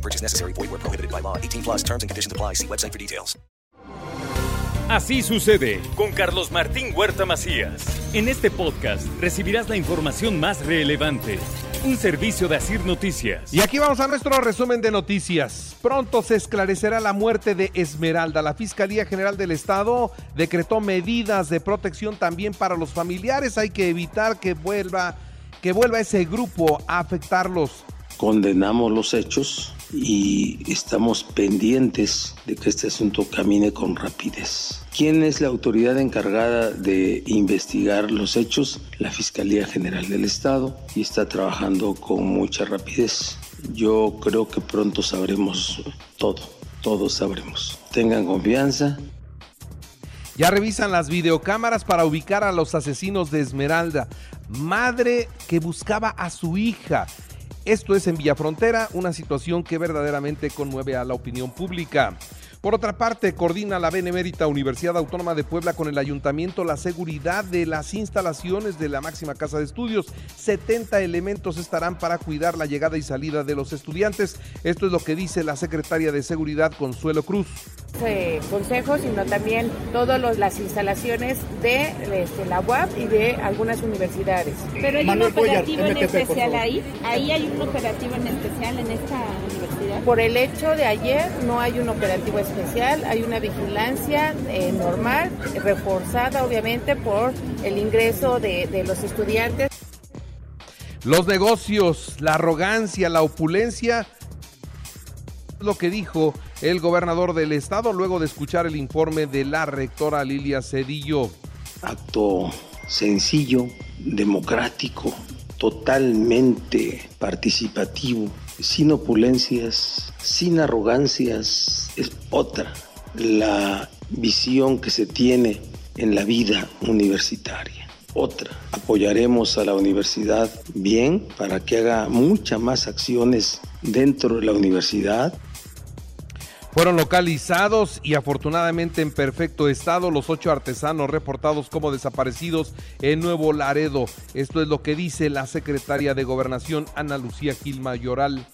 No purchase necessary. Void where prohibited by law. 18 plus terms and conditions apply. See website for details. Así sucede con Carlos Martín Huerta Macías. En este podcast recibirás la información más relevante. Un servicio de Asir Noticias. Y aquí vamos a nuestro resumen de noticias. Pronto se esclarecerá la muerte de Esmeralda. La Fiscalía General del Estado decretó medidas de protección también para los familiares. Hay que evitar que vuelva, que vuelva ese grupo a afectarlos. Condenamos los hechos y estamos pendientes de que este asunto camine con rapidez. ¿Quién es la autoridad encargada de investigar los hechos? La Fiscalía General del Estado y está trabajando con mucha rapidez. Yo creo que pronto sabremos todo, todos sabremos. Tengan confianza. Ya revisan las videocámaras para ubicar a los asesinos de Esmeralda, madre que buscaba a su hija. Esto es en Villafrontera, una situación que verdaderamente conmueve a la opinión pública. Por otra parte, coordina la Benemérita Universidad Autónoma de Puebla con el ayuntamiento la seguridad de las instalaciones de la máxima casa de estudios. 70 elementos estarán para cuidar la llegada y salida de los estudiantes. Esto es lo que dice la secretaria de Seguridad, Consuelo Cruz. Eh, consejos, sino también todas las instalaciones de este, la UAP y de algunas universidades. Pero hay un operativo en especial ahí. Ahí hay un operativo en especial en esta universidad. Por el hecho de ayer no hay un operativo especial, hay una vigilancia eh, normal, reforzada obviamente por el ingreso de, de los estudiantes. Los negocios, la arrogancia, la opulencia, lo que dijo el gobernador del estado luego de escuchar el informe de la rectora Lilia Cedillo. Acto sencillo, democrático, totalmente participativo, sin opulencias, sin arrogancias, es otra la visión que se tiene en la vida universitaria. Otra, apoyaremos a la universidad bien para que haga muchas más acciones dentro de la universidad fueron localizados y afortunadamente en perfecto estado los ocho artesanos reportados como desaparecidos en Nuevo Laredo. Esto es lo que dice la secretaria de Gobernación, Ana Lucía Gil Mayoral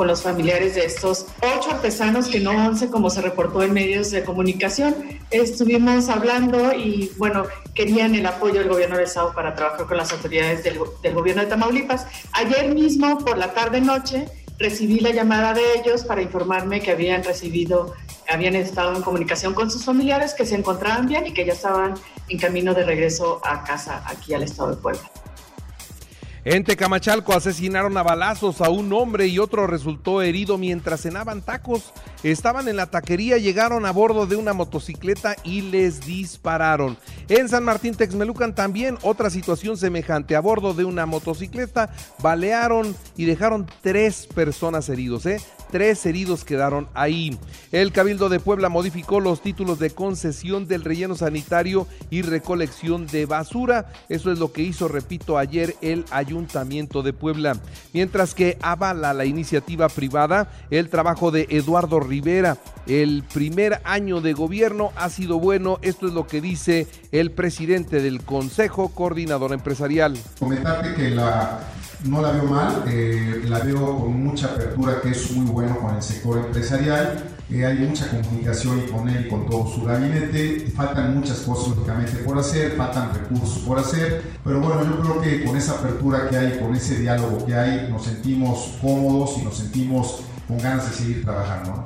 con los familiares de estos ocho artesanos que no once como se reportó en medios de comunicación. Estuvimos hablando y bueno, querían el apoyo del gobierno del estado para trabajar con las autoridades del, del gobierno de Tamaulipas. Ayer mismo por la tarde noche recibí la llamada de ellos para informarme que habían recibido, habían estado en comunicación con sus familiares, que se encontraban bien y que ya estaban en camino de regreso a casa aquí al estado de Puebla. En Tecamachalco asesinaron a balazos a un hombre y otro resultó herido mientras cenaban tacos. Estaban en la taquería, llegaron a bordo de una motocicleta y les dispararon. En San Martín Texmelucan también otra situación semejante. A bordo de una motocicleta balearon y dejaron tres personas heridos. ¿eh? Tres heridos quedaron ahí. El Cabildo de Puebla modificó los títulos de concesión del relleno sanitario y recolección de basura. Eso es lo que hizo, repito, ayer el Ayuntamiento de Puebla. Mientras que avala la iniciativa privada el trabajo de Eduardo Rivera. El primer año de gobierno ha sido bueno. Esto es lo que dice el presidente del Consejo Coordinador Empresarial. Comentarte que la no la veo mal, eh, la veo con mucha apertura, que es muy bueno con el sector empresarial. Eh, hay mucha comunicación con él y con todo su gabinete. Faltan muchas cosas, lógicamente, por hacer, faltan recursos por hacer. Pero bueno, yo creo que con esa apertura que hay, con ese diálogo que hay, nos sentimos cómodos y nos sentimos con ganas de seguir trabajando.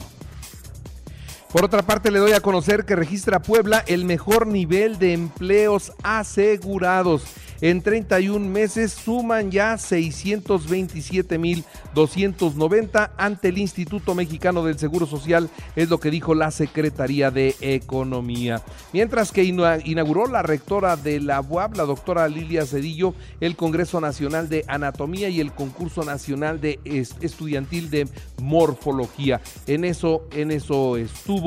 Por otra parte, le doy a conocer que registra Puebla el mejor nivel de empleos asegurados. En 31 meses suman ya 627.290 ante el Instituto Mexicano del Seguro Social, es lo que dijo la Secretaría de Economía. Mientras que inauguró la rectora de la UAB, la doctora Lilia Cedillo, el Congreso Nacional de Anatomía y el Concurso Nacional de Estudiantil de Morfología. En eso, en eso estuvo.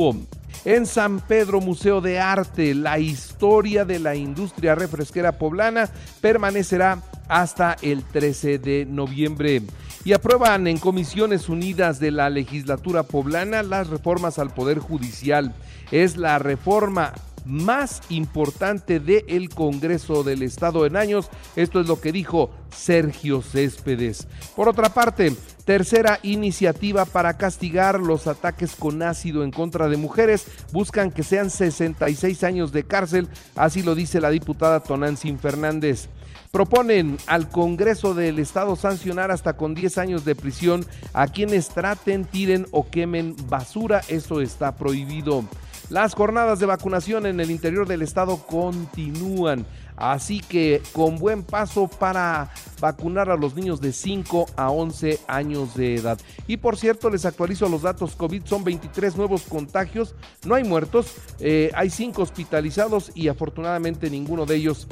En San Pedro, Museo de Arte, la historia de la industria refresquera poblana permanecerá hasta el 13 de noviembre. Y aprueban en comisiones unidas de la legislatura poblana las reformas al Poder Judicial. Es la reforma más importante del Congreso del Estado en años. Esto es lo que dijo Sergio Céspedes. Por otra parte, tercera iniciativa para castigar los ataques con ácido en contra de mujeres. Buscan que sean 66 años de cárcel, así lo dice la diputada Tonantzin Fernández. Proponen al Congreso del Estado sancionar hasta con 10 años de prisión a quienes traten, tiren o quemen basura. Eso está prohibido. Las jornadas de vacunación en el interior del estado continúan, así que con buen paso para vacunar a los niños de 5 a 11 años de edad. Y por cierto, les actualizo los datos COVID, son 23 nuevos contagios, no hay muertos, eh, hay 5 hospitalizados y afortunadamente ninguno de ellos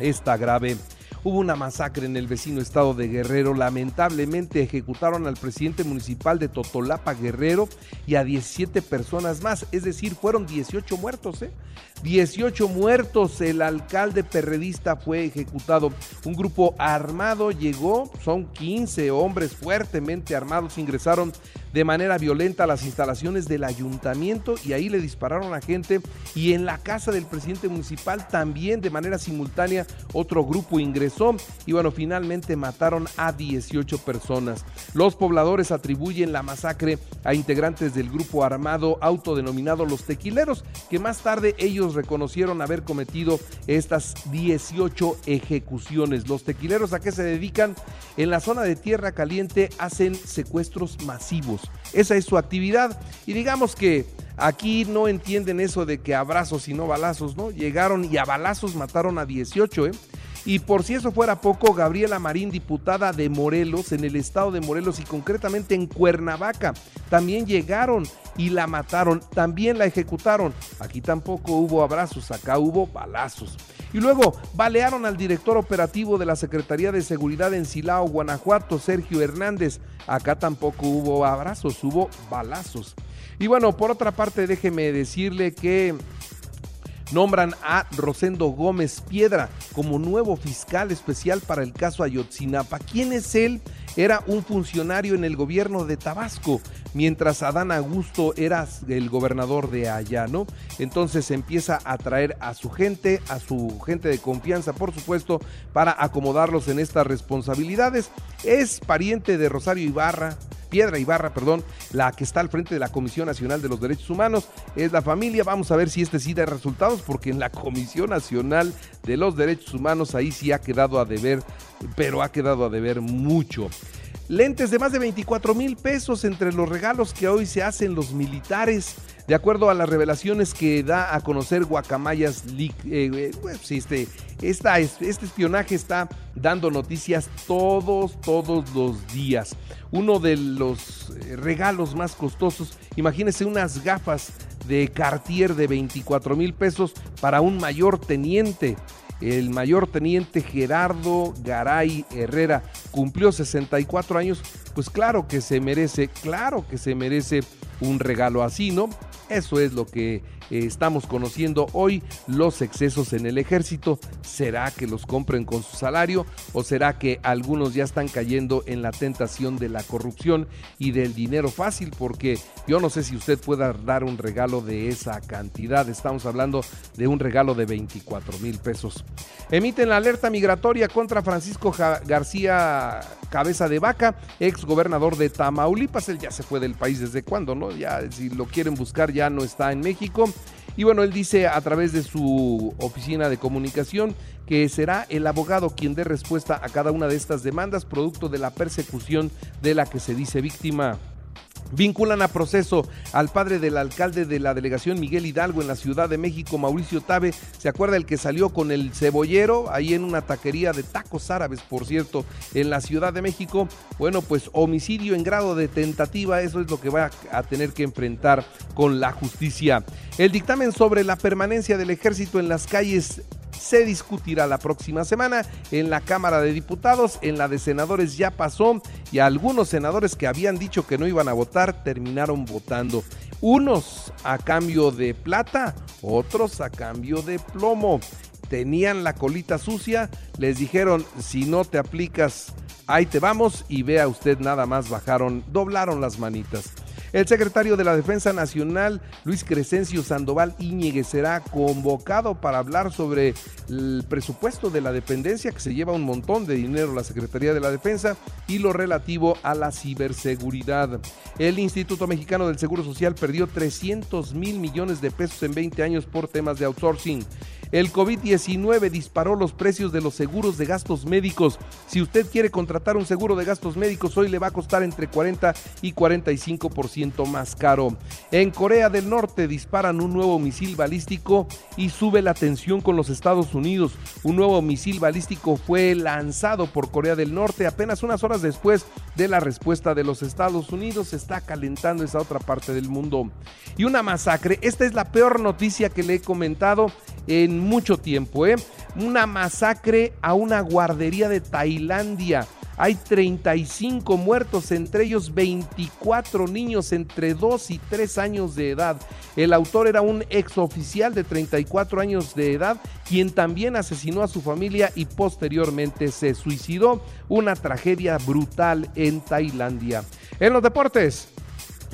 está grave. Hubo una masacre en el vecino estado de Guerrero. Lamentablemente ejecutaron al presidente municipal de Totolapa Guerrero y a 17 personas más. Es decir, fueron 18 muertos, ¿eh? 18 muertos. El alcalde perredista fue ejecutado. Un grupo armado llegó, son 15 hombres fuertemente armados, ingresaron de manera violenta a las instalaciones del ayuntamiento y ahí le dispararon a gente y en la casa del presidente municipal también de manera simultánea otro grupo ingresó y bueno, finalmente mataron a 18 personas. Los pobladores atribuyen la masacre a integrantes del grupo armado autodenominado Los Tequileros, que más tarde ellos reconocieron haber cometido estas 18 ejecuciones. Los tequileros a qué se dedican? En la zona de Tierra Caliente hacen secuestros masivos. Esa es su actividad. Y digamos que aquí no entienden eso de que abrazos y no balazos, ¿no? Llegaron y a balazos mataron a 18, ¿eh? Y por si eso fuera poco, Gabriela Marín, diputada de Morelos, en el estado de Morelos y concretamente en Cuernavaca, también llegaron y la mataron, también la ejecutaron. Aquí tampoco hubo abrazos, acá hubo balazos. Y luego balearon al director operativo de la Secretaría de Seguridad en Silao, Guanajuato, Sergio Hernández. Acá tampoco hubo abrazos, hubo balazos. Y bueno, por otra parte, déjeme decirle que Nombran a Rosendo Gómez Piedra como nuevo fiscal especial para el caso Ayotzinapa. ¿Quién es él? Era un funcionario en el gobierno de Tabasco, mientras Adán Augusto era el gobernador de allá, ¿no? Entonces empieza a traer a su gente, a su gente de confianza, por supuesto, para acomodarlos en estas responsabilidades. Es pariente de Rosario Ibarra, Piedra Ibarra, perdón, la que está al frente de la Comisión Nacional de los Derechos Humanos, es la familia. Vamos a ver si este sí da resultados, porque en la Comisión Nacional de los Derechos Humanos ahí sí ha quedado a deber, pero ha quedado a deber mucho. Lentes de más de 24 mil pesos entre los regalos que hoy se hacen los militares. De acuerdo a las revelaciones que da a conocer Guacamayas League, eh, pues, este, este espionaje está dando noticias todos, todos los días. Uno de los eh, regalos más costosos, imagínense unas gafas de Cartier de 24 mil pesos para un mayor teniente. El mayor teniente Gerardo Garay Herrera cumplió 64 años, pues claro que se merece, claro que se merece un regalo así, ¿no? Eso es lo que estamos conociendo hoy, los excesos en el ejército. ¿Será que los compren con su salario o será que algunos ya están cayendo en la tentación de la corrupción y del dinero fácil? Porque yo no sé si usted pueda dar un regalo de esa cantidad. Estamos hablando de un regalo de 24 mil pesos. Emiten la alerta migratoria contra Francisco García Cabeza de Vaca, ex gobernador de Tamaulipas. Él ya se fue del país desde cuándo, ¿no? Ya si lo quieren buscar ya no está en México. Y bueno, él dice a través de su oficina de comunicación que será el abogado quien dé respuesta a cada una de estas demandas producto de la persecución de la que se dice víctima. Vinculan a proceso al padre del alcalde de la delegación Miguel Hidalgo en la Ciudad de México, Mauricio Tabe. ¿Se acuerda el que salió con el cebollero ahí en una taquería de tacos árabes, por cierto, en la Ciudad de México? Bueno, pues homicidio en grado de tentativa, eso es lo que va a tener que enfrentar con la justicia. El dictamen sobre la permanencia del ejército en las calles se discutirá la próxima semana en la Cámara de Diputados, en la de senadores ya pasó y algunos senadores que habían dicho que no iban a votar terminaron votando. unos a cambio de plata, otros a cambio de plomo. Tenían la colita sucia, les dijeron, si no te aplicas, ahí te vamos y vea usted nada más bajaron, doblaron las manitas. El secretario de la Defensa Nacional, Luis Crescencio Sandoval Íñiguez, será convocado para hablar sobre el presupuesto de la dependencia, que se lleva un montón de dinero la Secretaría de la Defensa, y lo relativo a la ciberseguridad. El Instituto Mexicano del Seguro Social perdió 300 mil millones de pesos en 20 años por temas de outsourcing. El COVID-19 disparó los precios de los seguros de gastos médicos. Si usted quiere contratar un seguro de gastos médicos, hoy le va a costar entre 40 y 45% más caro. En Corea del Norte disparan un nuevo misil balístico y sube la tensión con los Estados Unidos. Un nuevo misil balístico fue lanzado por Corea del Norte apenas unas horas después de la respuesta de los Estados Unidos. Se está calentando esa otra parte del mundo. Y una masacre. Esta es la peor noticia que le he comentado en mucho tiempo. ¿eh? Una masacre a una guardería de Tailandia. Hay 35 muertos, entre ellos 24 niños entre 2 y 3 años de edad. El autor era un exoficial de 34 años de edad, quien también asesinó a su familia y posteriormente se suicidó. Una tragedia brutal en Tailandia. En los deportes,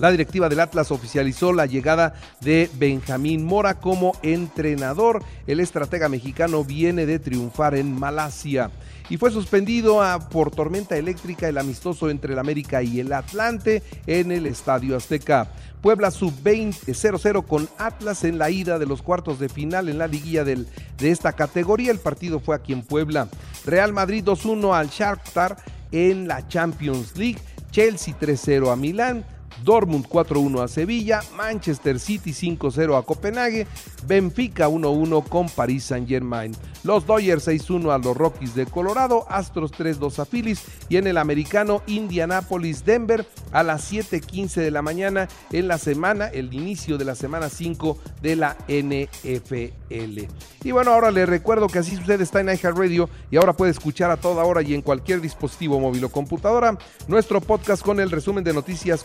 la directiva del Atlas oficializó la llegada de Benjamín Mora como entrenador. El estratega mexicano viene de triunfar en Malasia y fue suspendido por tormenta eléctrica el amistoso entre el América y el Atlante en el Estadio Azteca. Puebla sub-20 0-0 con Atlas en la ida de los cuartos de final en la liguilla de esta categoría. El partido fue aquí en Puebla. Real Madrid 2-1 al Shakhtar en la Champions League. Chelsea 3-0 a Milán. Dortmund 4-1 a Sevilla, Manchester City 5-0 a Copenhague, Benfica 1-1 con Paris Saint-Germain. Los Dodgers 6-1 a los Rockies de Colorado, Astros 3-2 a Phillies y en el americano Indianapolis Denver a las 7:15 de la mañana en la semana, el inicio de la semana 5 de la NFL. Y bueno, ahora le recuerdo que así sucede está en iHeartRadio y ahora puede escuchar a toda hora y en cualquier dispositivo móvil o computadora nuestro podcast con el resumen de noticias,